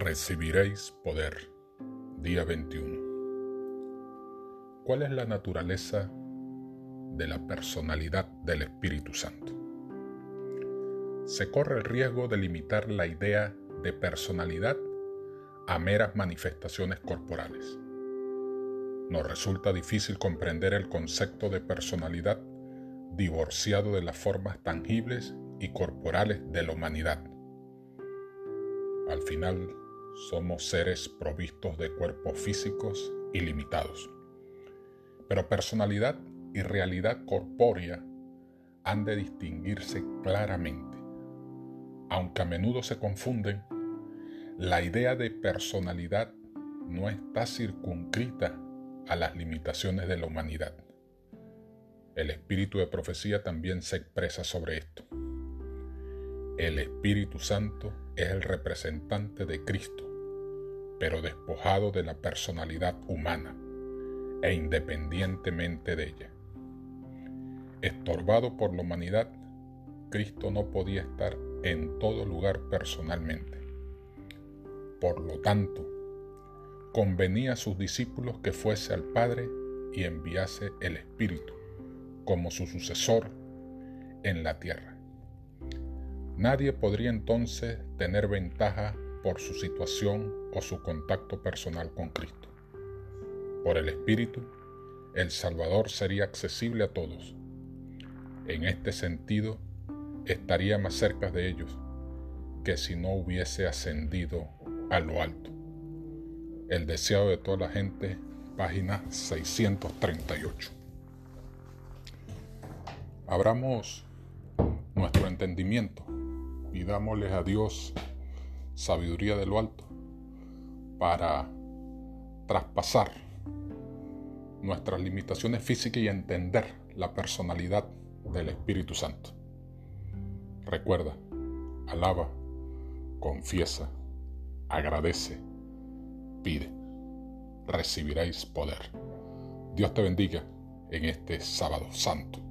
Recibiréis poder. Día 21. ¿Cuál es la naturaleza de la personalidad del Espíritu Santo? Se corre el riesgo de limitar la idea de personalidad a meras manifestaciones corporales. Nos resulta difícil comprender el concepto de personalidad divorciado de las formas tangibles y corporales de la humanidad. Al final, somos seres provistos de cuerpos físicos ilimitados. Pero personalidad y realidad corpórea han de distinguirse claramente. Aunque a menudo se confunden, la idea de personalidad no está circunscrita a las limitaciones de la humanidad. El espíritu de profecía también se expresa sobre esto. El Espíritu Santo es el representante de Cristo pero despojado de la personalidad humana e independientemente de ella. Estorbado por la humanidad, Cristo no podía estar en todo lugar personalmente. Por lo tanto, convenía a sus discípulos que fuese al Padre y enviase el Espíritu como su sucesor en la tierra. Nadie podría entonces tener ventaja por su situación o su contacto personal con Cristo. Por el Espíritu, el Salvador sería accesible a todos. En este sentido, estaría más cerca de ellos que si no hubiese ascendido a lo alto. El deseado de toda la gente, página 638. Abramos nuestro entendimiento y dámosle a Dios sabiduría de lo alto para traspasar nuestras limitaciones físicas y entender la personalidad del Espíritu Santo. Recuerda, alaba, confiesa, agradece, pide, recibiréis poder. Dios te bendiga en este sábado santo.